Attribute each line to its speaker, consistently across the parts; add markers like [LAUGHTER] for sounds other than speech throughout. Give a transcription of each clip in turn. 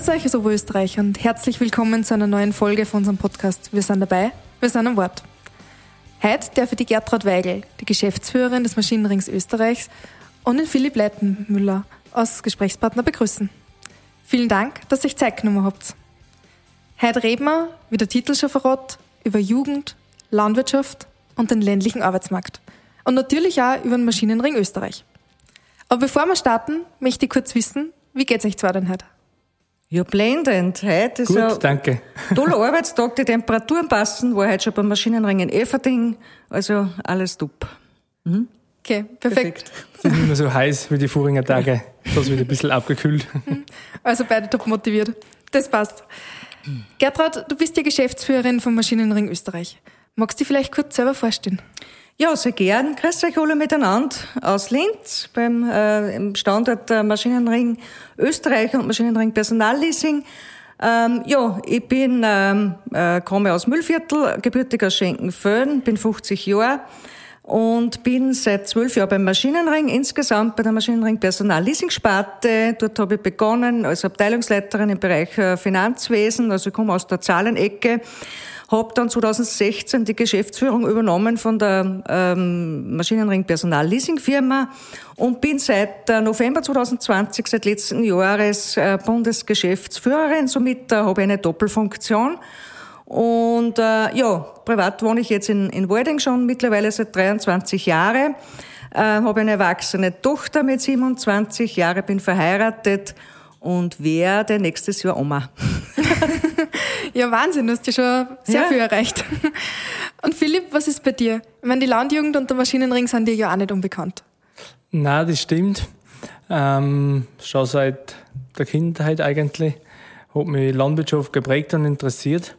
Speaker 1: Grüß euch aus Oberösterreich und herzlich willkommen zu einer neuen Folge von unserem Podcast. Wir sind dabei, wir sind am Wort. Heute darf ich die Gertrud Weigel, die Geschäftsführerin des Maschinenrings Österreichs, und den Philipp Leitenmüller als Gesprächspartner begrüßen. Vielen Dank, dass ihr euch Zeit genommen habt. Heute reden wir, wie der Titel schon verrät, über Jugend, Landwirtschaft und den ländlichen Arbeitsmarkt. Und natürlich auch über den Maschinenring Österreich. Aber bevor wir starten, möchte ich kurz wissen, wie geht's euch zwar denn heute?
Speaker 2: Ja, blendend. Heute ist
Speaker 3: Gut,
Speaker 2: ein
Speaker 3: danke. [LAUGHS]
Speaker 2: toller Arbeitstag, die Temperaturen passen, war heute schon beim Maschinenring in Everding, also alles top.
Speaker 1: Okay, perfekt.
Speaker 3: Es ist nicht mehr so heiß wie die vorigen Tage. [LAUGHS] Das wird ein bisschen abgekühlt. [LAUGHS]
Speaker 1: Also beide top motiviert. Das passt. Gertrud, du bist ja Geschäftsführerin vom Maschinenring Österreich. Magst du dich vielleicht kurz selber vorstellen?
Speaker 2: Ja, sehr gern. Grüß euch alle miteinander aus Linz beim äh, im Standort äh, Maschinenring Österreich und Maschinenring Personalleasing. Ähm, ja, ich bin ähm, äh, komme aus Müllviertel, gebürtig aus Schenkenföhn, bin 50 Jahre und bin seit zwölf Jahren beim Maschinenring, insgesamt bei der Maschinenring Personalleasing-Sparte. Dort habe ich begonnen als Abteilungsleiterin im Bereich äh, Finanzwesen, also ich komme aus der Zahlenecke. Habe dann 2016 die Geschäftsführung übernommen von der ähm, Maschinenring Personalleasing-Firma und bin seit äh, November 2020, seit letzten Jahres äh, Bundesgeschäftsführerin. Somit äh, habe ich eine Doppelfunktion. Und äh, ja, privat wohne ich jetzt in, in Walding schon mittlerweile seit 23 Jahren. Äh, habe eine erwachsene Tochter mit 27 Jahren, bin verheiratet und werde nächstes Jahr Oma. [LAUGHS]
Speaker 1: Ja, Wahnsinn, du hast ja schon sehr
Speaker 2: Ja.
Speaker 1: viel erreicht. Und Philipp, was ist bei dir? Ich meine, die Landjugend und der Maschinenring sind dir ja auch nicht unbekannt.
Speaker 3: Na, das stimmt. Ähm, schon seit der Kindheit eigentlich hat mich Landwirtschaft geprägt und interessiert.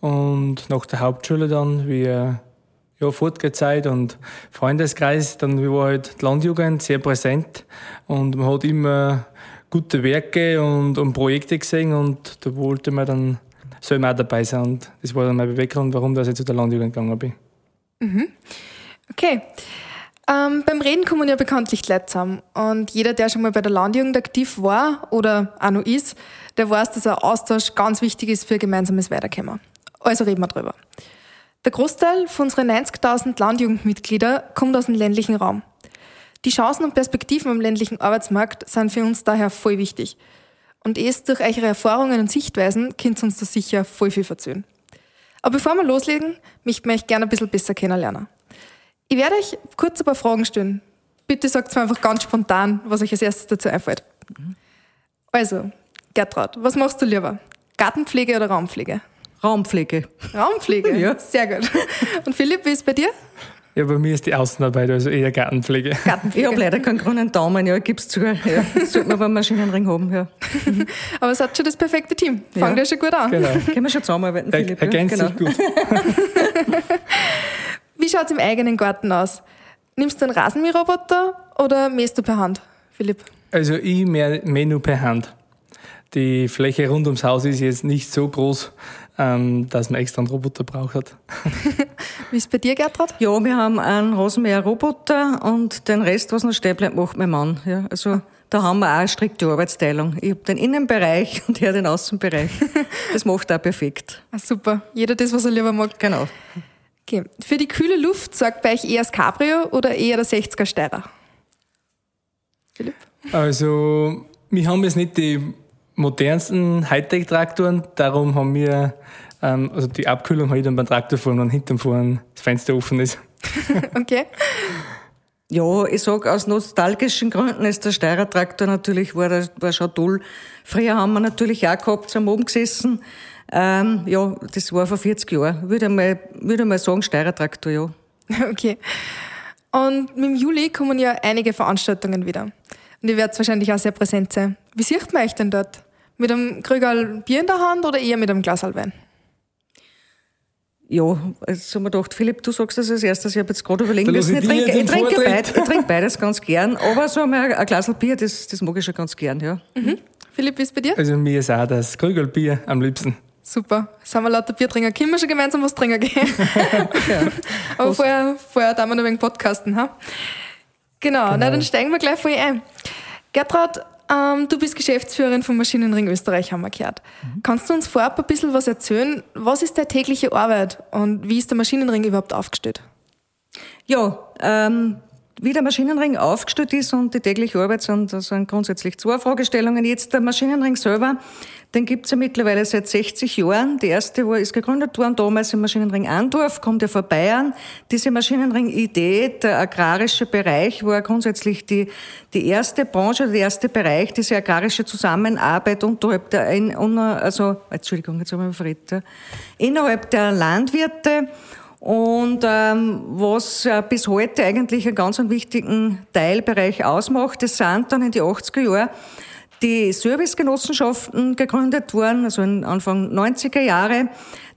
Speaker 3: Und nach der Hauptschule dann, wie äh, ja, Fortgezeit und Freundeskreis, dann war halt die Landjugend sehr präsent und man hat immer gute Werke und, und Projekte gesehen und da wollte man dann soll man auch dabei sein und das war dann mein Beweggrund, warum dass ich zu der Landjugend gegangen bin.
Speaker 1: Okay. Ähm, beim Reden kommen ja bekanntlich Leute zusammen. Und jeder, der schon mal bei der Landjugend aktiv war oder auch noch ist, der weiß, dass ein Austausch ganz wichtig ist für ein gemeinsames Weiterkommen. Also reden wir drüber. Der Großteil von unseren 90.000 Landjugendmitglieder kommt aus dem ländlichen Raum. Die Chancen und Perspektiven am ländlichen Arbeitsmarkt sind für uns daher voll wichtig. Und erst durch eure Erfahrungen und Sichtweisen könnt ihr uns da sicher voll viel verzögern. Aber bevor wir loslegen, möchten wir euch gerne ein bisschen besser kennenlernen. Ich werde euch kurz ein paar Fragen stellen. Bitte sagt mir einfach ganz spontan, was euch als erstes dazu einfällt. Also, Gertrud, was machst du lieber? Gartenpflege oder Raumpflege?
Speaker 2: Raumpflege.
Speaker 1: Raumpflege? [LAUGHS]
Speaker 2: Ja.
Speaker 1: Sehr gut. Und Philipp, wie ist bei dir?
Speaker 3: Ja, bei mir ist die Außenarbeit, also eher Gartenpflege.
Speaker 2: Ich
Speaker 1: Gartenpflege.
Speaker 2: habe leider keinen grünen Daumen, ja, ich gib's zu. Ja, sollte man beim Maschinenring haben, ja. [LAUGHS]
Speaker 1: Aber es hat schon das perfekte Team. Fangt
Speaker 2: Ja.
Speaker 1: ja schon gut an.
Speaker 3: Genau.
Speaker 2: Können wir schon zusammenarbeiten,
Speaker 3: Er,
Speaker 2: Philipp? ja?
Speaker 3: ergänzt
Speaker 2: Genau.
Speaker 3: sich gut. [LAUGHS]
Speaker 1: Wie schaut's im eigenen Garten aus? Nimmst du einen Rasenmäherroboter oder mähst du per Hand, Philipp?
Speaker 3: Also ich mähe mäh nur per Hand. Die Fläche rund ums Haus ist jetzt nicht so groß, ähm, dass man extra einen Roboter braucht hat. [LAUGHS]
Speaker 1: Wie ist bei dir, Gertrud?
Speaker 2: Ja, wir haben einen Rasenmäher-Roboter und den Rest, was noch stehen bleibt, macht mein Mann. Ja, also da haben wir auch eine strikte Arbeitsteilung. Ich habe den Innenbereich [LAUGHS] und er den Außenbereich. [LAUGHS] Das macht auch perfekt.
Speaker 1: Ah, super. Jeder das, was er lieber mag.
Speaker 2: Genau.
Speaker 1: Okay. Für die kühle Luft sorgt bei euch eher das Cabrio oder eher der 60er Steirer? Philipp?
Speaker 3: Also wir haben jetzt nicht die modernsten Hightech-Traktoren, darum haben wir ähm, also die Abkühlung habe ich dann beim Traktorfahren, wenn hinterm Fahren das Fenster offen ist. [LAUGHS]
Speaker 1: Okay.
Speaker 2: Ja, ich sag aus nostalgischen Gründen ist der Steirer-Traktor natürlich, war, der- war schon toll. Früher haben wir natürlich auch gehabt, zum oben gesessen. Ähm, ja, das war vor 40 Jahren. Würde ich mal, würde mal sagen, Steirer-Traktor, ja. [LAUGHS]
Speaker 1: Okay. Und mit dem Juli kommen ja einige Veranstaltungen wieder. Und ihr werdet wahrscheinlich auch sehr präsent sein. Wie sieht man euch denn dort? Mit einem Krügerl Bier in der Hand oder eher mit einem Glas Wein?
Speaker 2: Ja, jetzt haben wir gedacht, Philipp, du sagst das als erstes. Ich habe jetzt gerade überlegen müssen. Ich trinke, ich, trinke
Speaker 3: Vortritt.
Speaker 2: beid, ich trinke beides ganz gern. Aber so einmal ein Glas Bier, das, das mag ich schon ganz gern, ja.
Speaker 1: Philipp, wie ist bei dir?
Speaker 3: Also mir ist auch das Krügelbier am liebsten.
Speaker 1: Super. Sind wir lauter Biertrinker. Können wir schon gemeinsam was trinken gehen? [LAUGHS] Aber vorher, vorher da wir noch wegen Podcasten, ha? Genau, Na, dann steigen wir gleich voll ein. Gertrud, ähm, du bist Geschäftsführerin vom Maschinenring Österreich, haben wir gehört. Mhm. Kannst du uns vorab ein bisschen was erzählen? Was ist deine tägliche Arbeit und wie ist der Maschinenring überhaupt aufgestellt?
Speaker 2: Ja, ähm, wie der Maschinenring aufgestellt ist und die tägliche Arbeit sind, das sind grundsätzlich zwei Fragestellungen. Jetzt der Maschinenring selber, den gibt's ja mittlerweile seit 60 Jahren. Die erste war, ist gegründet worden damals im Maschinenring Andorf, kommt ja von Bayern. Diese Maschinenring-Idee, der agrarische Bereich, war grundsätzlich die, die erste Branche, der erste Bereich, diese agrarische Zusammenarbeit unterhalb der, also, Entschuldigung, jetzt haben wir verrät, innerhalb der Landwirte und ähm, was äh, bis heute eigentlich einen ganz wichtigen Teilbereich ausmacht, das sind dann in die 80er Jahre die Servicegenossenschaften gegründet worden, also Anfang 90er Jahre.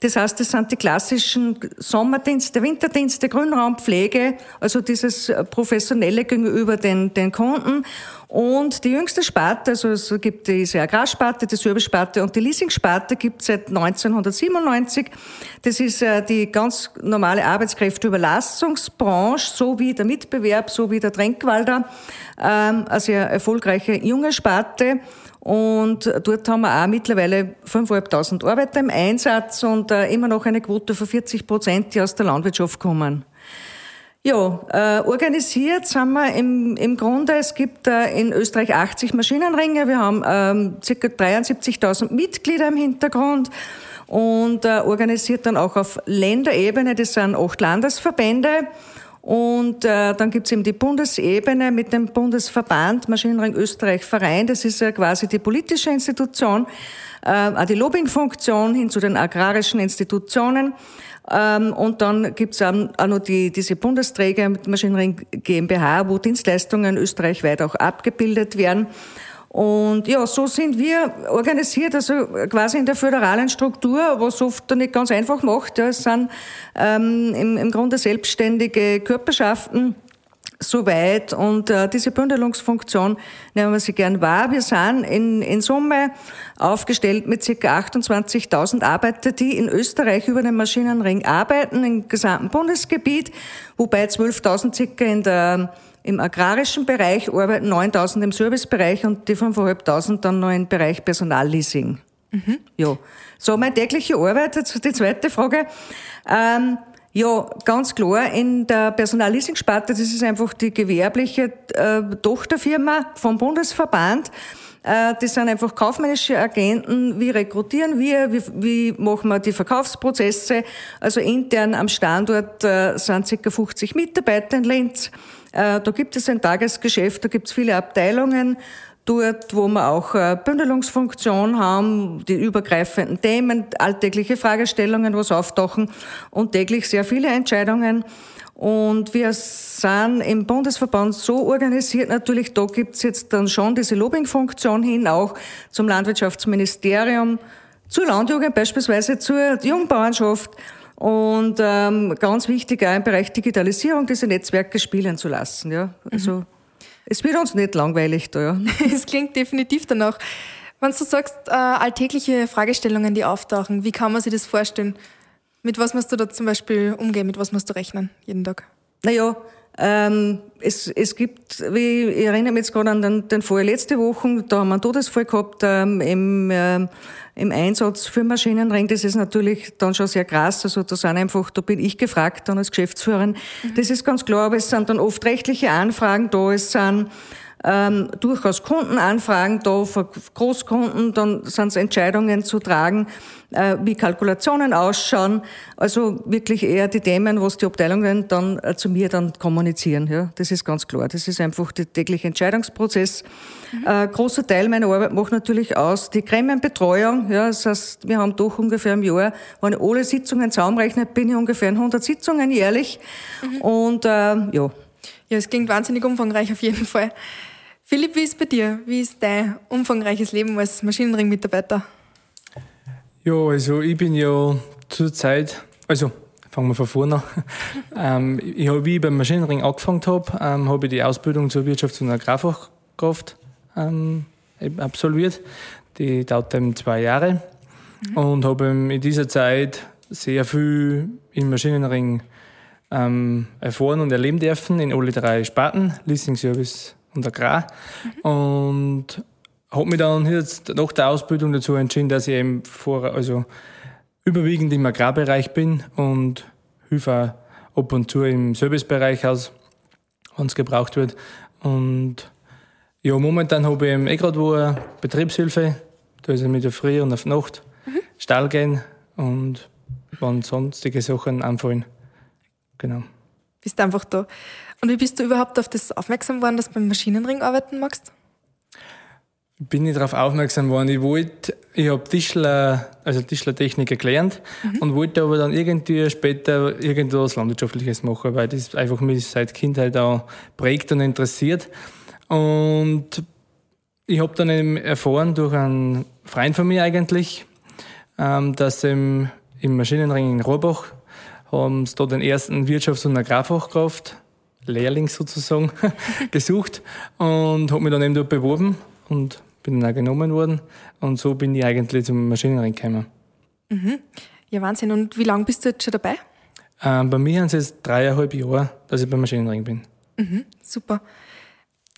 Speaker 2: Das heißt, das sind die klassischen Sommerdienste, Winterdienste, Grünraumpflege, also dieses professionelle gegenüber den, den Kunden. Und die jüngste Sparte, also es gibt diese Agrarsparte, die Service-Sparte und die Leasing-Sparte gibt es seit 1997. Das ist äh, die ganz normale Arbeitskräfteüberlassungsbranche, so wie der Mitbewerb, so wie der Tränkwalder, ähm, eine erfolgreiche junge Sparte. Und dort haben wir auch mittlerweile 5.500 Arbeiter im Einsatz und äh, immer noch eine Quote von 40 Prozent, die aus der Landwirtschaft kommen. Ja, äh, organisiert sind wir im, im Grunde, es gibt äh, in Österreich 80 Maschinenringe, wir haben ähm, ca. 73.000 Mitglieder im Hintergrund und äh, organisiert dann auch auf Länderebene, das sind acht Landesverbände und äh, dann gibt's eben die Bundesebene mit dem Bundesverband Maschinenring Österreich Verein, das ist ja quasi die politische Institution, äh, die Lobbyingfunktion hin zu den agrarischen Institutionen. Ähm, und dann gibt's auch noch die, diese Bundesträger mit Maschinenring GmbH, wo Dienstleistungen österreichweit auch abgebildet werden. Und ja, so sind wir organisiert, also quasi in der föderalen Struktur, was oft nicht ganz einfach macht. Ja, es sind ähm, im, im Grunde selbstständige Körperschaften soweit und äh, diese Bündelungsfunktion nehmen wir sie gern wahr. Wir sind in, in Summe aufgestellt mit ca. 28.000 Arbeiter, die in Österreich über den Maschinenring arbeiten, im gesamten Bundesgebiet, wobei 12.000 circa in der, im agrarischen Bereich arbeiten, 9.000 im Servicebereich und die 5.500 dann noch im Bereich Personalleasing. Mhm. Ja. So, meine tägliche Arbeit, jetzt die zweite Frage. Ähm, ja, ganz klar. In der Personalleasing-Sparte, das ist einfach die gewerbliche äh, Tochterfirma vom Bundesverband. Äh, das sind einfach kaufmännische Agenten. Wie rekrutieren wir? Wie, wie machen wir die Verkaufsprozesse? Also intern am Standort äh, sind ca. 50 Mitarbeiter in Linz. Äh, da gibt es ein Tagesgeschäft, da gibt es viele Abteilungen dort, wo wir auch äh, Bündelungsfunktion haben, die übergreifenden Themen, alltägliche Fragestellungen, was auftauchen und täglich sehr viele Entscheidungen. Und wir sind im Bundesverband so organisiert, natürlich, da gibt's jetzt dann schon diese Lobbyingfunktion hin, auch zum Landwirtschaftsministerium, zur Landjugend beispielsweise, zur Jungbauernschaft. Und ähm, ganz wichtig auch im Bereich Digitalisierung diese Netzwerke spielen zu lassen. Ja? Also mhm. Es wird uns nicht langweilig da, ja. [LAUGHS]
Speaker 1: Es klingt definitiv danach. Wenn du sagst, äh, alltägliche Fragestellungen, die auftauchen, wie kann man sich das vorstellen? Mit was musst du da zum Beispiel umgehen? Mit was musst du rechnen jeden Tag?
Speaker 2: Naja, ähm, es, es gibt, wie, ich erinnere mich jetzt gerade an den, den Fall letzte Woche, da haben wir einen Todesfall gehabt ähm, im, ähm, im Einsatz für Maschinenring. Das ist natürlich dann schon sehr krass. Also da sind einfach, da bin ich gefragt dann als Geschäftsführerin. Mhm. Das ist ganz klar, aber es sind dann oft rechtliche Anfragen da, es sind ähm, durchaus Kundenanfragen da, von Großkunden, dann sind es Entscheidungen zu tragen, wie Kalkulationen ausschauen. Also wirklich eher die Themen, was die Abteilungen dann äh, zu mir dann kommunizieren. Ja, das ist ganz klar. Das ist einfach der tägliche Entscheidungsprozess. Mhm. Äh, großer Teil meiner Arbeit macht natürlich aus die Gremienbetreuung. Ja, das heißt, wir haben doch ungefähr im Jahr, wenn ich alle Sitzungen zusammenrechne, bin ich ungefähr in 100 Sitzungen jährlich. Mhm. Und äh, ja.
Speaker 1: Ja, es klingt wahnsinnig umfangreich auf jeden Fall. Philipp, wie ist bei dir? Wie ist dein umfangreiches Leben als Maschinenring-Mitarbeiter?
Speaker 3: Ja, also ich bin ja zurzeit, also fangen wir von vorne an. [LAUGHS] ähm, ich, wie ich beim Maschinenring angefangen habe, ähm, habe ich die Ausbildung zur Wirtschafts- und Agrarfachkraft ähm, absolviert. Die dauert eben zwei Jahre mhm. und habe in dieser Zeit sehr viel im Maschinenring ähm, erfahren und erleben dürfen in alle drei Sparten, Leasing, Service und Agrar. Mhm. Und habe mich dann jetzt nach der Ausbildung dazu entschieden, dass ich eben vor, also überwiegend im Agrarbereich bin und helfe ab und zu im Servicebereich aus, wenn es gebraucht wird. Und ja, momentan habe ich eben eh gerade wo eine Betriebshilfe. Da ist ich mit der Früh und auf Nacht mhm. Stall gehen und wenn sonstige Sachen anfallen. Genau.
Speaker 1: Bist einfach da. Und wie bist du überhaupt auf das aufmerksam geworden, dass du beim Maschinenring arbeiten magst?
Speaker 3: Bin ich darauf aufmerksam worden. Ich wollte, ich habe Tischler, also Tischlertechniker gelernt mhm. und wollte aber dann irgendwie später irgendwas Landwirtschaftliches machen, weil das einfach mich seit Kindheit auch prägt und interessiert. Und ich habe dann eben erfahren durch einen Freund von mir eigentlich, ähm, dass im, im Maschinenring in Rohrbach haben sie da den ersten Wirtschafts- und Agrarfachkraft Lehrling sozusagen [LAUGHS] gesucht und habe mich dann eben dort beworben und bin dann auch genommen worden. Und so bin ich eigentlich zum Maschinenring gekommen.
Speaker 1: Mhm. Ja, Wahnsinn. Und wie lange bist du jetzt schon dabei?
Speaker 3: Ähm, bei mir sind es jetzt dreieinhalb Jahre, dass ich beim Maschinenring bin.
Speaker 1: Mhm, super.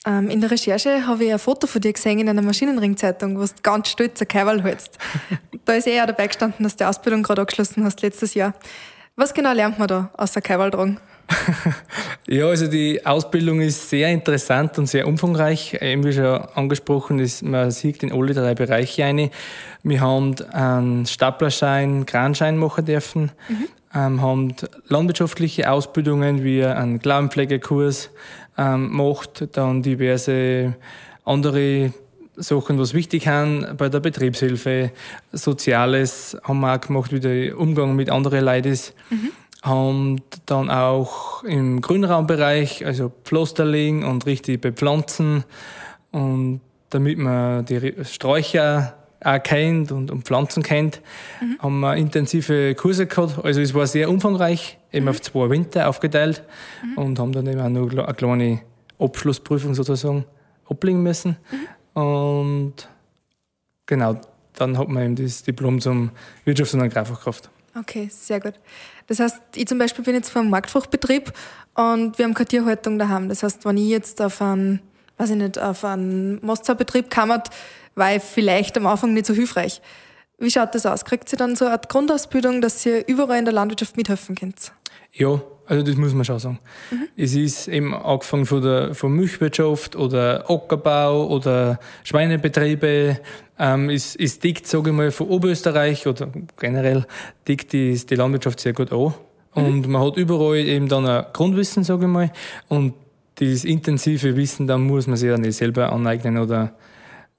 Speaker 1: Ähm, in der Recherche habe ich ein Foto von dir gesehen in einer Maschinenring-Zeitung, wo du ganz stolz ein Kaiwal hältst. [LAUGHS] da ist eh auch dabei gestanden, dass du die Ausbildung gerade abgeschlossen hast letztes Jahr. Was genau lernt man da außer Kaiwal tragen?
Speaker 3: Ja, also die Ausbildung ist sehr interessant und sehr umfangreich. Eben wie schon angesprochen ist, man sieht in alle drei Bereiche eine. Wir haben einen Staplerschein, Kranschein machen dürfen, mhm. ähm, haben landwirtschaftliche Ausbildungen wie einen Glaubenpflegekurs ähm, macht, dann diverse andere Sachen, was wichtig sind bei der Betriebshilfe, Soziales haben wir auch gemacht, wie der Umgang mit anderen Leuten ist. Mhm haben dann auch im Grünraumbereich, also Pflasterling und richtig bepflanzen und damit man die Sträucher auch kennt und, und Pflanzen kennt, mhm. haben wir intensive Kurse gehabt. Also es war sehr umfangreich, eben mhm. auf zwei Winter aufgeteilt mhm. und haben dann eben auch noch eine kleine Abschlussprüfung sozusagen ablegen müssen. Mhm. Und genau, dann hat man eben das Diplom zum Wirtschafts- und Agrarfachkraft.
Speaker 1: Okay, sehr gut. Das heißt, ich zum Beispiel bin jetzt vom Marktfruchtbetrieb und wir haben keine Tierhaltung daheim. Das heißt, wenn ich jetzt auf einen, weiß ich nicht, auf einen Mostzahlbetrieb kammert, war ich vielleicht am Anfang nicht so hilfreich. Wie schaut das aus? Kriegt ihr dann so eine Grundausbildung, dass ihr überall in der Landwirtschaft mithelfen könnt?
Speaker 3: Ja, also das muss man schon sagen. Mhm. Es ist eben angefangen von der von Milchwirtschaft oder Ackerbau oder Schweinebetriebe. Ähm, es, es tickt, sage ich mal, von Oberösterreich oder generell tickt die, die Landwirtschaft sehr gut an. Mhm. Und man hat überall eben dann ein Grundwissen, sage ich mal. Und dieses intensive Wissen, dann muss man sich ja nicht selber aneignen oder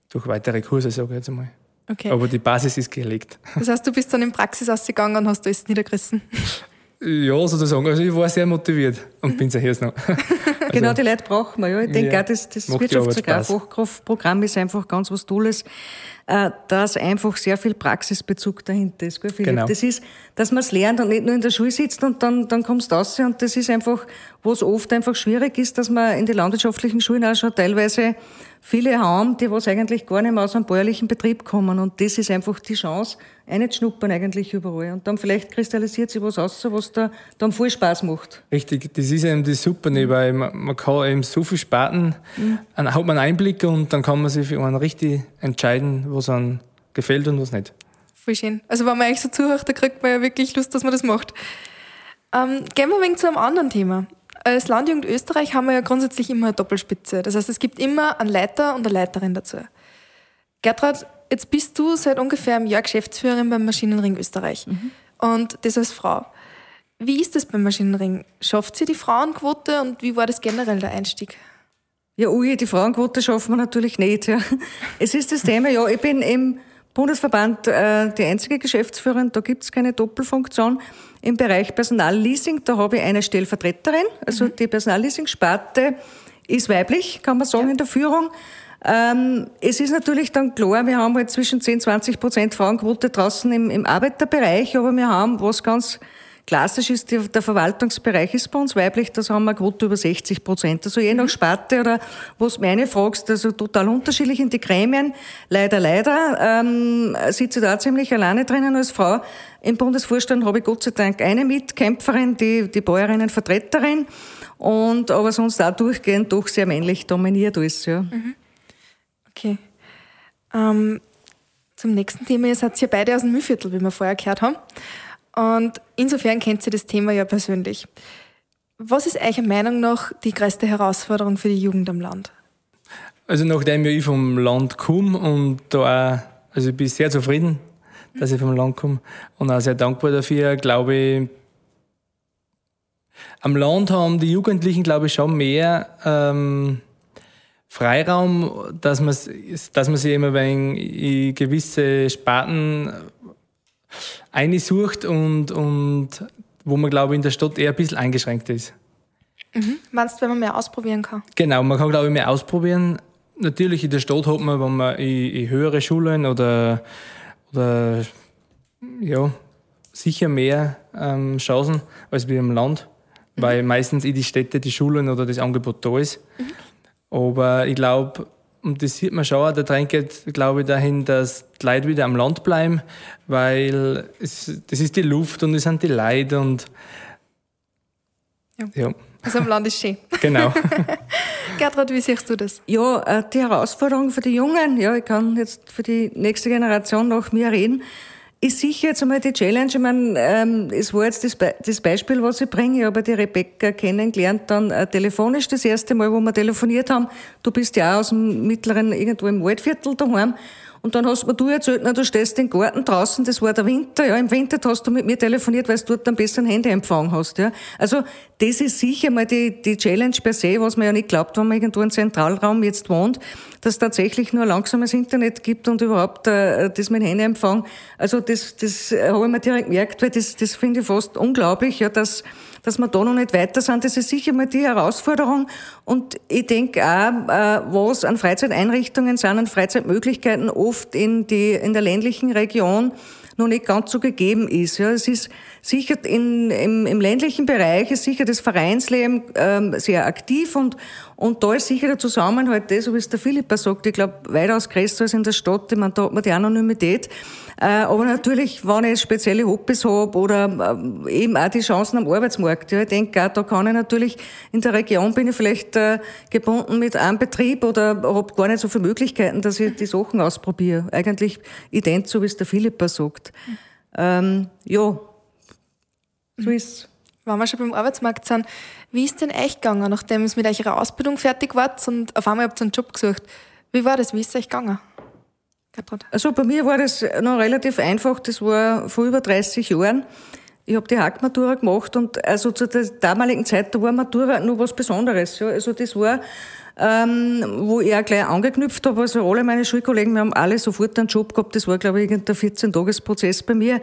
Speaker 3: durch weitere Kurse, sage ich jetzt einmal. Okay. Aber die Basis ist gelegt.
Speaker 1: Das heißt, du bist dann in Praxis ausgegangen und hast alles niedergerissen? [LAUGHS]
Speaker 3: Ja, sozusagen. Also ich war sehr motiviert und bin sehr [LAUGHS] noch.
Speaker 2: Also, genau, die Leute brauchen wir. Ja. Ich denke ja, auch, das, das Wirtschafts- ist einfach ganz was Tolles, dass einfach sehr viel Praxisbezug dahinter ist. Gell, Genau. Das ist, dass man es lernt und nicht nur in der Schule sitzt und dann, dann kommst du raus. Und das ist einfach, was oft einfach schwierig ist, dass man in die landwirtschaftlichen Schulen auch schon teilweise viele haben, die was eigentlich gar nicht mehr aus einem bäuerlichen Betrieb kommen. Und das ist einfach die Chance, schnuppern eigentlich überall. Und dann vielleicht kristallisiert sich was aus, was da dann voll Spaß macht.
Speaker 3: Richtig, das ist eben das Super, mhm. weil man, kann eben so viel sparen, mhm. dann hat man einen Einblick und dann kann man sich für einen richtig entscheiden, was einem gefällt und was nicht.
Speaker 1: Voll schön. Also wenn man euch so zuhört, da kriegt man ja wirklich Lust, dass man das macht. Ähm, gehen wir ein wenig zu einem anderen Thema. Als Landjugend Österreich haben wir ja grundsätzlich immer eine Doppelspitze. Das heißt, es gibt immer einen Leiter und eine Leiterin dazu. Gertrud, jetzt bist du seit ungefähr einem Jahr Geschäftsführerin beim Maschinenring Österreich. Mhm. Und das als Frau. Wie ist das beim Maschinenring? Schafft sie die Frauenquote und wie war das generell der Einstieg?
Speaker 2: Ja, ui, die Frauenquote schaffen wir natürlich nicht. Ja. Es ist das Thema, ja, ich bin im Bundesverband äh, die einzige Geschäftsführerin, da gibt es keine Doppelfunktion. Im Bereich Personalleasing, da habe ich eine Stellvertreterin, also mhm. die Personalleasing-Sparte ist weiblich, kann man sagen, ja. in der Führung. Ähm, es ist natürlich dann klar, wir haben halt zwischen 10 20 Prozent Frauenquote draußen im, im Arbeiterbereich, aber wir haben, was ganz klassisch ist, der Verwaltungsbereich ist bei uns weiblich, das haben wir Quote über 60 Prozent. Also je nach mhm. Sparte oder was meine fragst, also total unterschiedlich in die Gremien. Leider, leider ähm, sitze ich da ziemlich alleine drinnen als Frau. Im Bundesvorstand habe ich Gott sei Dank eine Mitkämpferin, die, die Bäuerinnenvertreterin. Und aber sonst auch durchgehend doch sehr männlich dominiert alles, ja. Mhm.
Speaker 1: Okay. Ähm, zum nächsten Thema, ihr seid ja beide aus dem Mühlviertel, wie wir vorher gehört haben. Und insofern kennt ihr das Thema ja persönlich. Was ist eurer Meinung nach die größte Herausforderung für die Jugend am Land?
Speaker 3: Also nachdem ich vom Land komme und da auch, also ich bin sehr zufrieden, dass ich vom Land komme und auch sehr dankbar dafür, glaube ich, am Land haben die Jugendlichen, glaube ich, schon mehr ähm, Freiraum, dass man, dass man sich immer in gewisse Sparten einsucht und, und wo man, glaube ich, in der Stadt eher ein bisschen eingeschränkt ist.
Speaker 1: Mhm. Meinst du, wenn man mehr ausprobieren kann?
Speaker 3: Genau, man kann, glaube ich, mehr ausprobieren. Natürlich in der Stadt hat man, wenn man in, in höhere Schulen oder, oder ja, sicher mehr ähm, Chancen als wie im Land, mhm. weil meistens in die Städte die Schulen oder das Angebot da ist. Mhm. Aber ich glaube, und das sieht man schon, der Trend geht, glaube ich, dahin, dass die Leute wieder am Land bleiben, weil es, das ist die Luft und es sind die Leute und
Speaker 1: ja. ja. Also am Land ist schön.
Speaker 3: Genau. [LAUGHS]
Speaker 1: Gertrud, wie siehst du das?
Speaker 2: Ja, äh, die Herausforderung für die Jungen, ja, ich kann jetzt für die nächste Generation noch mehr reden, ist sicher jetzt einmal die Challenge. Ich meine, ähm, es war jetzt das, Be das Beispiel, was ich bringe. Ich habe die Rebecca kennengelernt, dann äh, telefonisch das erste Mal, wo wir telefoniert haben. Du bist ja auch aus dem mittleren, irgendwo im Waldviertel daheim. Und dann hast du erzählt, na, du stehst im Garten draußen, das war der Winter, ja, im Winter hast du mit mir telefoniert, weil du dort einen besseren Handyempfang hast, ja. Also, das ist sicher mal die, die Challenge per se, was man ja nicht glaubt, wenn man irgendwo im Zentralraum jetzt wohnt, dass tatsächlich nur langsames Internet gibt und überhaupt äh, das mit Handyempfang. Also, das, das habe ich mir direkt gemerkt, weil das, das finde ich fast unglaublich, ja, dass, dass wir da noch nicht weiter sind. Das ist sicher mal die Herausforderung. Und ich denke auch, äh, was an Freizeiteinrichtungen sind, an Freizeitmöglichkeiten oft in, die, in der ländlichen Region noch nicht ganz so gegeben ist. Ja, es ist sicher in, im, im ländlichen Bereich ist sicher das Vereinsleben ähm, sehr aktiv und, und da ist sicher der Zusammenhalt, das, so wie es der Philippa sagt, ich glaube, weitaus größer als in der Stadt. Ich meine, da hat man die Anonymität. Äh, aber natürlich, wenn ich spezielle Hobbys habe oder äh, eben auch die Chancen am Arbeitsmarkt. Ja, ich denke, auch, da kann ich natürlich, in der Region bin ich vielleicht äh, gebunden mit einem Betrieb oder habe gar nicht so viele Möglichkeiten, dass ich die Sachen ausprobiere. Eigentlich ident, so wie es der Philippa sagt. Ähm, ja, so ist
Speaker 1: wenn wir schon beim Arbeitsmarkt sind, wie ist denn euch gegangen, nachdem es mit eurer Ausbildung fertig wart und auf einmal habt ihr einen Job gesucht? Wie war das? Wie ist es euch gegangen?
Speaker 2: Gertrud? Also bei mir war das noch relativ einfach. Das war vor über 30 Jahren. Ich habe die Hackmatura gemacht und also zu der damaligen Zeit, da war Matura nur was Besonderes. Ja. Also das war, ähm, wo ich auch gleich angeknüpft habe. Also alle meine Schulkollegen, wir haben alle sofort einen Job gehabt. Das war, glaube ich, irgendein 14-Tages-Prozess bei mir.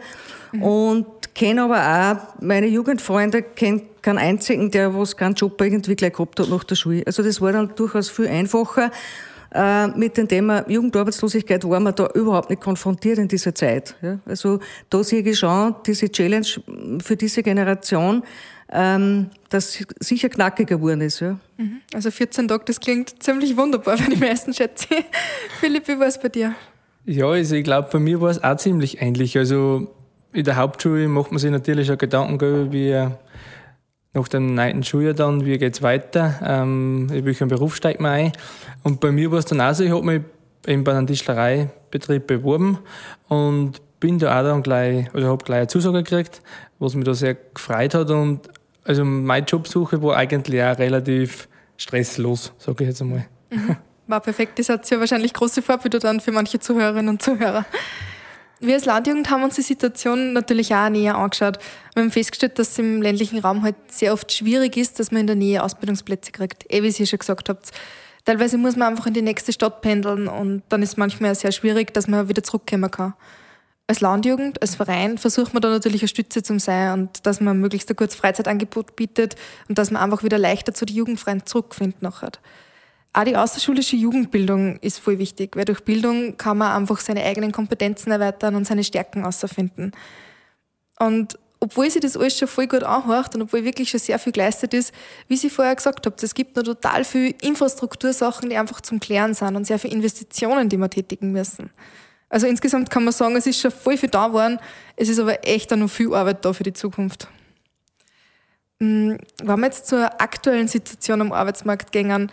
Speaker 2: Mhm. Und kenne aber auch meine Jugendfreunde, kenne keinen einzigen, der was keinen Job irgendwie gleich gehabt hat nach der Schule. Also das war dann durchaus viel einfacher. Äh, mit dem Thema Jugendarbeitslosigkeit war man da überhaupt nicht konfrontiert in dieser Zeit. Also da sehe ich schon diese Challenge für diese Generation, ähm, dass sicher knackiger geworden ist. Ja.
Speaker 1: Mhm. Also 14 Tage, das klingt ziemlich wunderbar für die meisten Schätze. Philipp, wie war es bei dir?
Speaker 3: Ja, also ich glaube, bei mir war es auch ziemlich ähnlich. Also in der Hauptschule macht man sich natürlich auch Gedanken, wie nach dem neunten Schuljahr dann, wie geht's weiter, ähm, in welchen Beruf steigt man ein. Und bei mir war es dann auch so, ich habe mich eben bei einem Tischlereibetrieb beworben und bin da auch dann gleich, also habe gleich eine Zusage gekriegt, was mich da sehr gefreut hat und also meine Jobsuche war eigentlich auch relativ stresslos, sage ich jetzt einmal.
Speaker 1: Mhm. War perfekt, das hat ja wahrscheinlich große Vorbilder dann für manche Zuhörerinnen und Zuhörer. Wir als Landjugend haben uns die Situation natürlich auch näher angeschaut. Wir haben festgestellt, dass es im ländlichen Raum halt sehr oft schwierig ist, dass man in der Nähe Ausbildungsplätze kriegt. Eh, wie ihr schon gesagt habt. Teilweise muss man einfach in die nächste Stadt pendeln und dann ist es manchmal sehr schwierig, dass man wieder zurückkommen kann. Als Landjugend, als Verein versucht man da natürlich eine Stütze zum sein und dass man möglichst ein kurzes Freizeitangebot bietet und dass man einfach wieder leichter zu den Jugendfreien zurückfindet nachher. Auch die außerschulische Jugendbildung ist voll wichtig, weil durch Bildung kann man einfach seine eigenen Kompetenzen erweitern und seine Stärken außerfinden. Und obwohl sie das alles schon voll gut anhört und obwohl wirklich schon sehr viel geleistet ist, wie Sie vorher gesagt habt, es gibt noch total viel Infrastruktursachen, die einfach zum Klären sind und sehr viele Investitionen, die wir tätigen müssen. Also insgesamt kann man sagen, es ist schon voll viel da geworden, es ist aber echt auch noch viel Arbeit da für die Zukunft. Hm, wenn wir jetzt zur aktuellen Situation am Arbeitsmarkt gehen,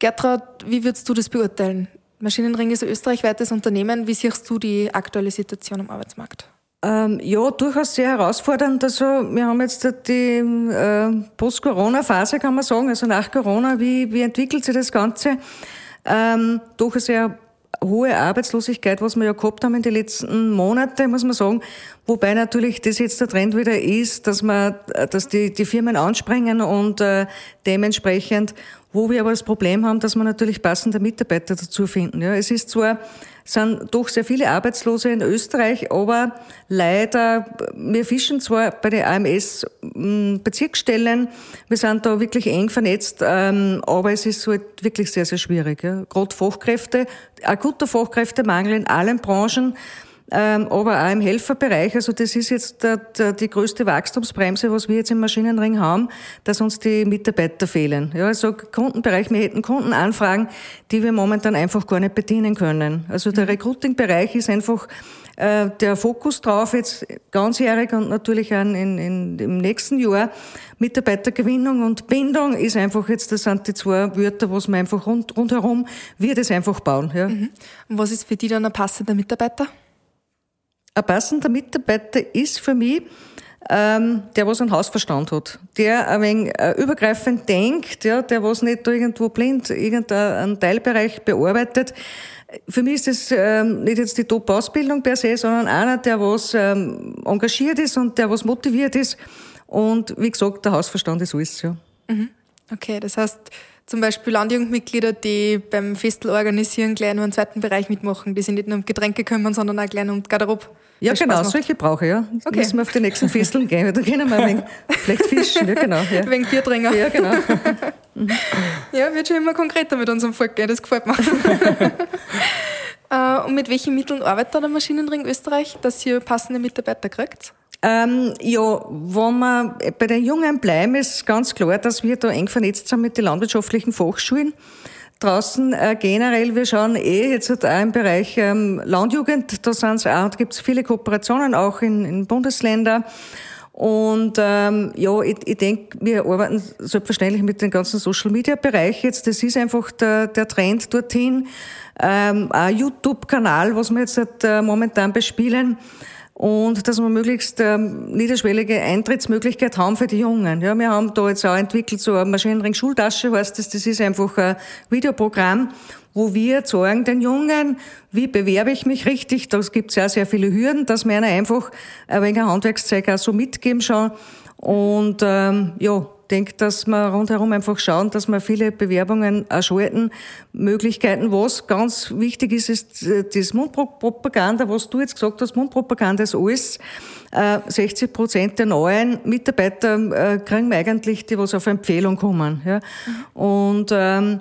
Speaker 1: Gertrud, wie würdest du das beurteilen? Maschinenring ist ein österreichweites Unternehmen. Wie siehst du die aktuelle Situation am Arbeitsmarkt?
Speaker 2: Ähm, ja, durchaus sehr herausfordernd. Also wir haben jetzt die äh, Post-Corona-Phase, kann man sagen, also nach Corona, wie, wie entwickelt sich das Ganze? Ähm, doch eine sehr hohe Arbeitslosigkeit, was wir ja gehabt haben in den letzten Monaten, muss man sagen. Wobei natürlich das jetzt der Trend wieder ist, dass man, dass die, die Firmen anspringen und äh, dementsprechend, wo wir aber das Problem haben, dass wir natürlich passende Mitarbeiter dazu finden. Ja, es ist zwar sind doch sehr viele Arbeitslose in Österreich, aber leider, wir fischen zwar bei den AMS hm, wir sind da wirklich eng vernetzt, ähm, aber es ist halt wirklich sehr, sehr schwierig. Gerade Fachkräfte, akuter Fachkräftemangel in allen Branchen, ähm, aber auch im Helferbereich. Also das ist jetzt der, der, die größte Wachstumsbremse, was wir jetzt im Maschinenring haben, dass uns die Mitarbeiter fehlen. Ja, also Kundenbereich, wir hätten Kundenanfragen, die wir momentan einfach gar nicht bedienen können. Also der mhm. Recruiting-Bereich ist einfach äh, der Fokus drauf jetzt ganzjährig und natürlich auch in, in, im nächsten Jahr. Mitarbeitergewinnung und Bindung ist einfach jetzt, das sind die zwei Wörter, was man einfach rund, rundherum wird es einfach bauen. Ja. Mhm.
Speaker 1: Und was ist für die dann ein passender Mitarbeiter?
Speaker 2: Ein passender Mitarbeiter ist für mich, ähm, der was einen Hausverstand hat, der ein wenig äh, übergreifend denkt, ja, der was nicht irgendwo blind irgendeinen Teilbereich bearbeitet. Für mich ist das ähm, nicht jetzt die Top-Ausbildung per se, sondern einer, der was ähm, engagiert ist und der was motiviert ist. Und wie gesagt, der Hausverstand ist alles, ja.
Speaker 1: Mhm. Okay, das heißt, zum Beispiel Landjugendmitglieder, die beim Festel organisieren, gleich nur einen zweiten Bereich mitmachen. Die sind nicht nur um Getränke kümmern, sondern auch gleich um Garderobe.
Speaker 2: Ja, genau, solche brauche ich, ja. Okay. Müssen wir auf die nächsten Festeln gehen, da können wir ein wenig [LAUGHS] vielleicht fischen, ja, genau. Ja.
Speaker 1: Wegen Biertränger.
Speaker 2: Ja, genau. [LAUGHS]
Speaker 1: ja, wird schon immer konkreter mit unserem Volk gehen, das gefällt mir. [LAUGHS] Äh, und mit welchen Mitteln arbeitet der Maschinenring Österreich, dass ihr passende Mitarbeiter kriegt?
Speaker 2: Ähm, ja, wenn wir bei den Jungen bleiben, ist ganz klar, dass wir da eng vernetzt sind mit den landwirtschaftlichen Fachschulen. Draußen äh, generell, wir schauen eh jetzt halt auch im Bereich ähm, Landjugend, da sind's auch, da gibt's viele Kooperationen auch in, in Bundesländern. Und ähm, ja, ich, ich denke, wir arbeiten selbstverständlich mit dem ganzen Social-Media-Bereich jetzt. Das ist einfach der, der Trend dorthin. Ähm, ein YouTube-Kanal, was wir jetzt halt, äh, momentan bespielen und dass wir möglichst ähm, niederschwellige Eintrittsmöglichkeit haben für die Jungen. Ja, wir haben da jetzt auch entwickelt so eine Maschinenring-Schultasche, heißt das, das ist einfach ein Videoprogramm, wo wir zeigen den Jungen, wie bewerbe ich mich richtig. Da gibt es sehr, sehr viele Hürden, dass wir ihnen einfach ein wenig Handwerkszeug auch so mitgeben schon. Und ähm, ja, denke, dass wir rundherum einfach schauen, dass wir viele Bewerbungen erschalten. Möglichkeiten, was ganz wichtig ist, ist äh, das Mundpropaganda, was du jetzt gesagt hast, Mundpropaganda ist alles. 60 äh, Prozent der neuen Mitarbeiter äh, kriegen wir eigentlich, die was auf Empfehlung kommen. Ja. Mhm. Und ähm,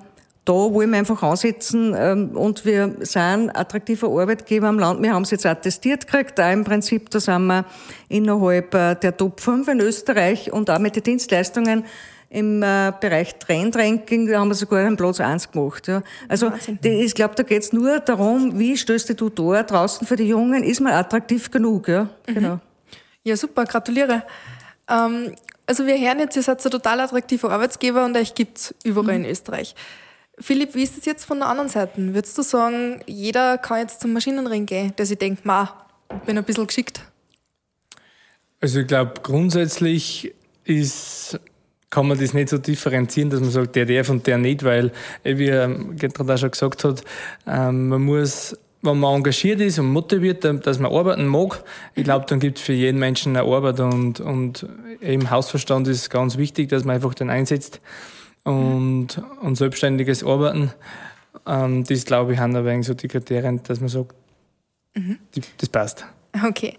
Speaker 2: da wollen wir einfach ansetzen ähm, und wir sind attraktiver Arbeitgeber am Land. Wir haben es jetzt attestiert gekriegt, auch im Prinzip, da sind wir innerhalb äh, der Top 5 in Österreich und auch mit den Dienstleistungen im äh, Bereich Trendranking, da haben wir sogar einen Platz 1 gemacht. Ja. Also die, ich glaube, da geht es nur darum, wie stößt du da draußen für die Jungen, ist man attraktiv genug. Ja,
Speaker 1: mhm. genau. ja super, gratuliere. Ähm, also wir hören jetzt, ihr seid ein total attraktiver Arbeitsgeber und euch gibt es überall mhm. in Österreich. Philipp, wie ist das jetzt von der anderen Seite? Würdest du sagen, jeder kann jetzt zum Maschinenring gehen, der sich denkt, ma, ich bin ein bisschen geschickt?
Speaker 3: Also ich glaube, grundsätzlich ist, kann man das nicht so differenzieren, dass man sagt, der darf und der nicht, weil, eh, wie Gertrud auch schon gesagt hat, ähm, man muss wenn man engagiert ist und motiviert, dass man arbeiten mag, ich glaube, dann gibt es für jeden Menschen eine Arbeit und, und eben Hausverstand ist ganz wichtig, dass man einfach den einsetzt und, und selbstständiges Arbeiten. Ähm, das glaube ich, haben ein wenig so die Kriterien, dass man sagt, mhm. die, das passt.
Speaker 1: Okay.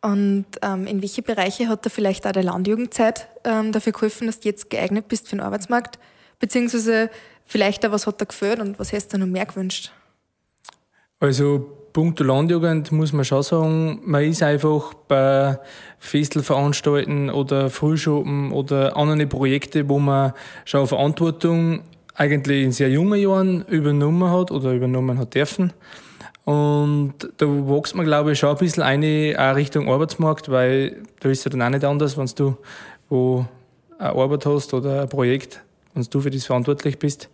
Speaker 1: Und ähm, in welche Bereiche hat da vielleicht auch der Landjugendzeit ähm, dafür geholfen, dass du jetzt geeignet bist für den Arbeitsmarkt? Beziehungsweise vielleicht auch, was hat da gefällt und was hast du noch mehr gewünscht?
Speaker 3: Also Punkto Landjugend muss man schon sagen, man ist einfach bei Festelveranstalten oder Frühschoppen oder anderen Projekte, wo man schon Verantwortung eigentlich in sehr jungen Jahren übernommen hat oder übernommen hat dürfen. Und da wächst man, glaube ich, schon ein bisschen eine Richtung Arbeitsmarkt, weil da ist ja dann auch nicht anders, wenn du wo eine Arbeit hast oder ein Projekt, wenn du für das verantwortlich bist,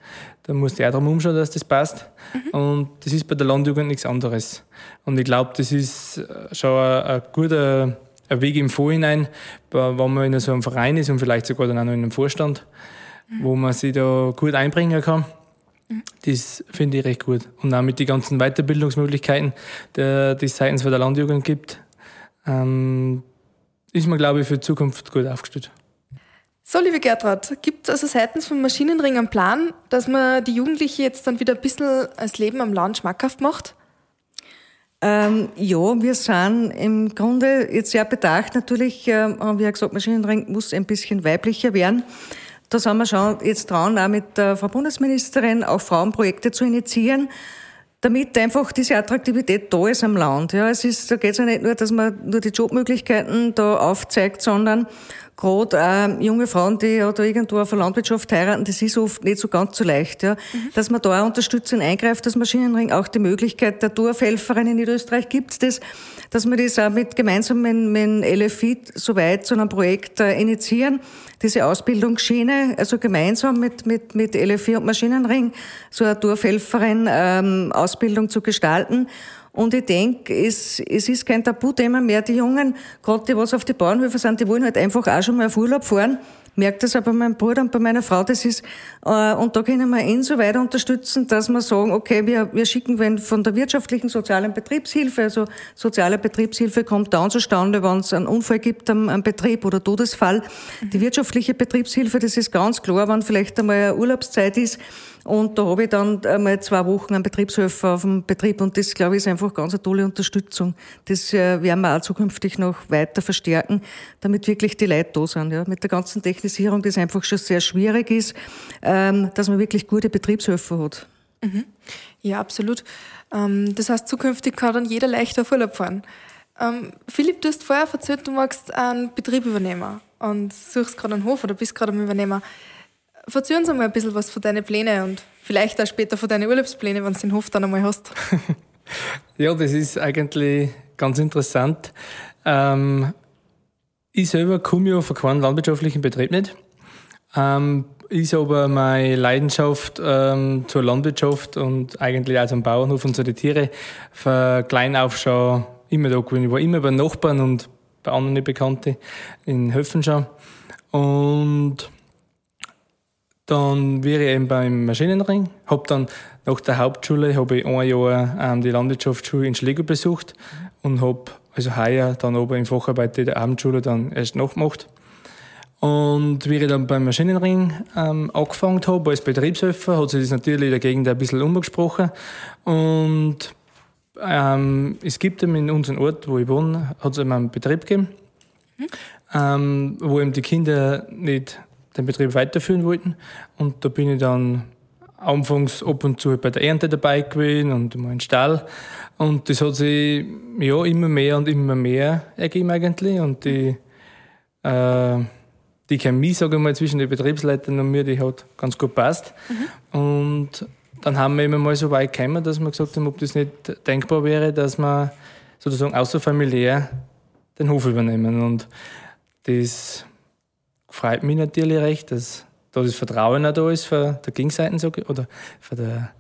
Speaker 3: dann musst du auch darum umschauen, dass das passt. Mhm. Und das ist bei der Landjugend nichts anderes. Und ich glaube, das ist äh, schon ein, ein guter ein Weg im Vorhinein, wenn man in so einem Verein ist und vielleicht sogar dann auch noch in einem Vorstand, mhm. wo man sich da gut einbringen kann. Mhm. Das finde ich recht gut. Und auch mit den ganzen Weiterbildungsmöglichkeiten, die es seitens der Landjugend gibt, ähm, ist man, glaube ich, für die Zukunft gut aufgestellt.
Speaker 1: So, liebe Gertrud, gibt es also seitens vom Maschinenring einen Plan, dass man die Jugendlichen jetzt dann wieder ein bisschen als Leben am Land schmackhaft macht?
Speaker 2: Ähm, ja, wir sind im Grunde jetzt sehr bedacht. Natürlich äh, haben wir ja gesagt, Maschinenring muss ein bisschen weiblicher werden. Da sind wir schon jetzt dran, auch mit der Frau Bundesministerin auch Frauenprojekte zu initiieren damit einfach diese Attraktivität da ist am Land. Ja, es ist, da geht es ja nicht nur, dass man nur die Jobmöglichkeiten da aufzeigt, sondern gerade äh, junge Frauen, die ja da irgendwo auf der Landwirtschaft heiraten, das ist oft nicht so ganz so leicht, ja. Mhm. Dass man da auch unterstützend eingreift, das Maschinenring, auch die Möglichkeit der Dorfhelferin in Niederösterreich gibt's das, dass wir das auch mit, gemeinsam mit, mit LFI soweit zu einem Projekt äh, initiieren, diese Ausbildungsschiene, also gemeinsam mit, mit, mit LFI und Maschinenring, so eine Dorfhelferin ähm, Ausbildung zu gestalten und ich denke, es, es ist kein Tabuthema mehr. Die Jungen, gerade die, was auf die Bauernhöfe sind, die wollen halt einfach auch schon mal auf Urlaub fahren. Merkt das auch bei meinem Bruder und bei meiner Frau, das ist, äh, und da können wir ihn so weiter unterstützen, dass wir sagen, okay, wir, wir schicken, wenn von der wirtschaftlichen sozialen Betriebshilfe, also soziale Betriebshilfe kommt dann zustande, wenn es einen Unfall gibt am, am Betrieb oder Todesfall. Mhm. Die wirtschaftliche Betriebshilfe, das ist ganz klar, wenn vielleicht einmal eine Urlaubszeit ist, und da habe ich dann einmal zwei Wochen einen Betriebshelfer auf dem Betrieb und das, glaube ich, ist einfach ganz eine tolle Unterstützung. Das äh, werden wir auch zukünftig noch weiter verstärken, damit wirklich die Leute da sind. Ja. Mit der ganzen Technisierung, die einfach schon sehr schwierig ist, ähm, dass man wirklich gute Betriebshelfer hat.
Speaker 1: Mhm. Ja, absolut. Ähm, das heißt, zukünftig kann dann jeder leichter auf Urlaub fahren. Ähm, Philipp, du hast vorher erzählt, du magst einen Betrieb übernehmen und suchst gerade einen Hof oder bist gerade am Übernehmer. Verzeih uns einmal ein bisschen was von deinen Plänen und vielleicht auch später von deinen Urlaubsplänen, wenn du den Hof dann einmal hast. [LAUGHS]
Speaker 3: ja, das ist eigentlich ganz interessant. Ähm, ich selber komme ja von keinem landwirtschaftlichen Betrieb nicht. Ähm, ist aber meine Leidenschaft ähm, zur Landwirtschaft und eigentlich auch zum Bauernhof und zu den Tieren von klein auf schon immer da gewesen. Ich war immer bei Nachbarn und bei anderen Bekannten in Höfen schon. Und dann wäre ich eben beim Maschinenring, habe dann nach der Hauptschule habe ich ein Jahr ähm, die Landwirtschaftsschule in Schlegel besucht und habe also heuer dann oben im Facharbeit der Abendschule dann erst nachgemacht. Und wie ich dann beim Maschinenring ähm, angefangen habe als Betriebshelfer, hat sich das natürlich in der Gegend ein bisschen umgesprochen. Und ähm, es gibt eben in unserem Ort, wo ich wohne, hat es eben einen Betrieb gegeben, mhm. ähm, wo eben die Kinder nicht den Betrieb weiterführen wollten. Und da bin ich dann anfangs ab und zu bei der Ernte dabei gewesen und mal im Stall. Und das hat sich ja immer mehr und immer mehr ergeben eigentlich. Und die, äh, die Chemie, sage ich mal, zwischen den Betriebsleitern und mir, die hat ganz gut passt. Mhm. Und dann haben wir immer mal so weit gekommen, dass wir gesagt haben, ob das nicht denkbar wäre, dass wir sozusagen außerfamiliär den Hof übernehmen. Und das freut mich natürlich recht, dass da das Vertrauen auch da ist für der Gegenseite oder für, der,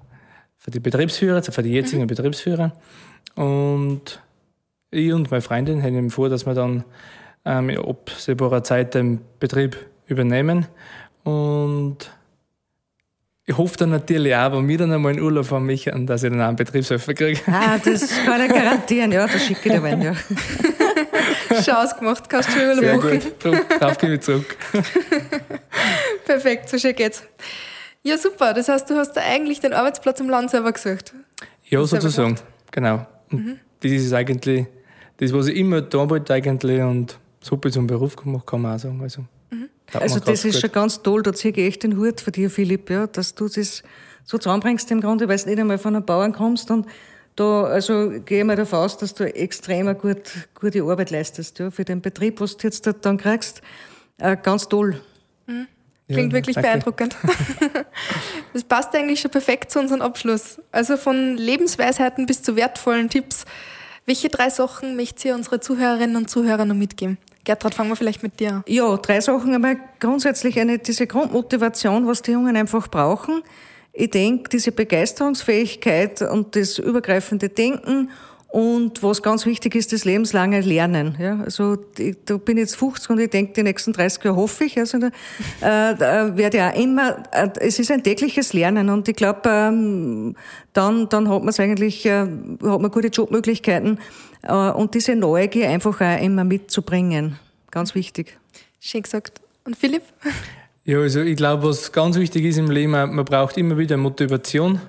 Speaker 3: für die Betriebsführer, also für die jetzigen mhm. Betriebsführer. Und ich und meine Freundin haben vor, dass wir dann ähm, in absehbarer Zeit den Betrieb übernehmen. Und ich hoffe dann natürlich auch, wenn wir dann einmal in Urlaub fahren möchten, dass ich dann auch einen Betriebshelfer kriege.
Speaker 2: Ah, das kann ich garantieren, ja, das schicke ich dir wenn, ja. [LAUGHS]
Speaker 1: Schon ausgemacht, kannst du schon.
Speaker 3: Sehr gut, darauf gehe ich zurück. [LAUGHS]
Speaker 1: Perfekt, so schön geht's. Ja, super. Das heißt, du hast da eigentlich den Arbeitsplatz im Land selber gesucht?
Speaker 3: Ja, sozusagen. Genau. Mhm. Das ist eigentlich das, was ich immer da wollte eigentlich und so bin ich zum Beruf gemacht, kann man auch sagen. Also,
Speaker 2: mhm. also das ist gut. schon ganz toll. Da ziehe ich echt den Hut von dir, Philipp, ja, dass du das so zusammenbringst im Grunde, weil du nicht einmal von einem Bauern kommst und da, also gehe ich mal davon aus, dass du extrem gut, gute Arbeit leistest, ja, für den Betrieb, was du jetzt dann kriegst. Äh, ganz toll.
Speaker 1: Mhm. Klingt ja, wirklich danke. beeindruckend. [LAUGHS] das passt eigentlich schon perfekt zu unserem Abschluss. Also von Lebensweisheiten bis zu wertvollen Tipps. Welche drei Sachen möchtet ihr unsere Zuhörerinnen und Zuhörer noch mitgeben? Gertrud, fangen wir vielleicht mit dir an.
Speaker 2: Ja, drei Sachen. Einmal grundsätzlich eine, diese Grundmotivation, was die Jungen einfach brauchen. Ich denke, diese Begeisterungsfähigkeit und das übergreifende Denken und was ganz wichtig ist, das lebenslange Lernen. Ja, also ich, da bin jetzt 50 und ich denke, die nächsten 30 Jahre hoffe ich. Also [LAUGHS] da, äh, da werde auch immer, äh, es ist ein tägliches Lernen und ich glaube, ähm, dann, dann hat man es eigentlich, äh, hat man gute Jobmöglichkeiten äh, und diese Neugier einfach auch immer mitzubringen. Ganz wichtig.
Speaker 1: Schön gesagt. Und Philipp?
Speaker 3: Ja, also ich glaube, was ganz wichtig ist im Leben, man braucht immer wieder Motivation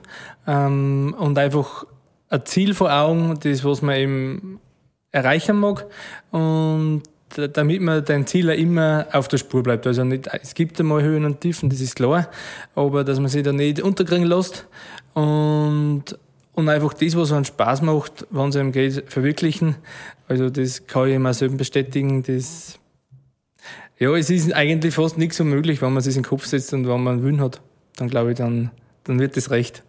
Speaker 3: ähm, und einfach ein Ziel vor Augen, das, was man eben erreichen mag. Und damit man dein Ziel immer auf der Spur bleibt. Also nicht, es gibt einmal Höhen und Tiefen, das ist klar, aber dass man sich da nicht unterkriegen lässt und, und einfach das, was einem Spaß macht, wenn es einem geht, verwirklichen. Also das kann ich immer selber bestätigen, das, ja, es ist eigentlich fast nichts so möglich, wenn man sich in den Kopf setzt und wenn man einen Willen hat, dann glaube ich, dann, dann wird das recht.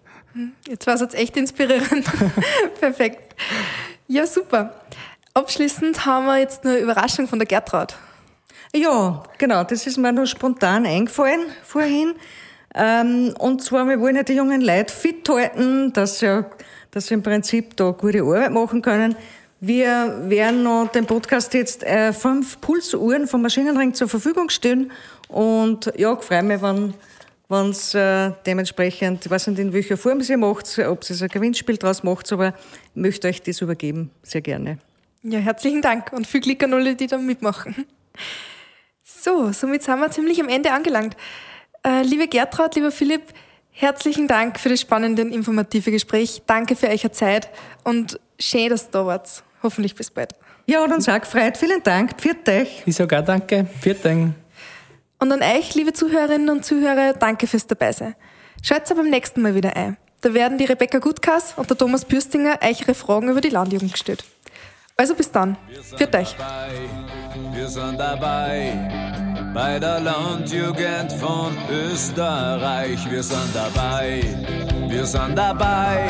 Speaker 1: Jetzt war es jetzt echt inspirierend. [LAUGHS] Perfekt. Ja, super. Abschließend haben wir jetzt eine Überraschung von der Gertraud.
Speaker 2: Ja, genau, das ist mir noch spontan eingefallen vorhin. Ähm, und zwar, wir wollen ja die jungen Leute fit halten, dass sie, dass sie im Prinzip da gute Arbeit machen können. Wir werden noch den Podcast jetzt äh, fünf Pulsuhren vom Maschinenring zur Verfügung stellen. Und ja, ich freue mich, wenn wenn es äh, dementsprechend, ich weiß nicht, in welcher Form sie macht, ob sie ein Gewinnspiel draus macht, aber ich möchte euch das übergeben, sehr gerne.
Speaker 1: Ja, herzlichen Dank und viel Glück an alle, die da mitmachen. So, somit sind wir ziemlich am Ende angelangt. Äh, liebe Gertraud, lieber Philipp, herzlichen Dank für das spannende und informative Gespräch. Danke für eure Zeit und schön, dass ihr da wart. Hoffentlich bis bald.
Speaker 2: Ja, und dann sag Freit, vielen Dank. Pfiat euch.
Speaker 3: Ich sage auch danke. Pfiat euch.
Speaker 1: Und an euch, liebe Zuhörerinnen und Zuhörer, danke fürs Dabeisein. Schaut beim nächsten Mal wieder ein. Da werden die Rebecca Gutkas und der Thomas Bürstinger euch ihre Fragen über die Landjugend gestellt. Also bis dann. Führt euch. Wir sind dabei bei der Landjugend von Österreich. Wir sind dabei. Wir sind dabei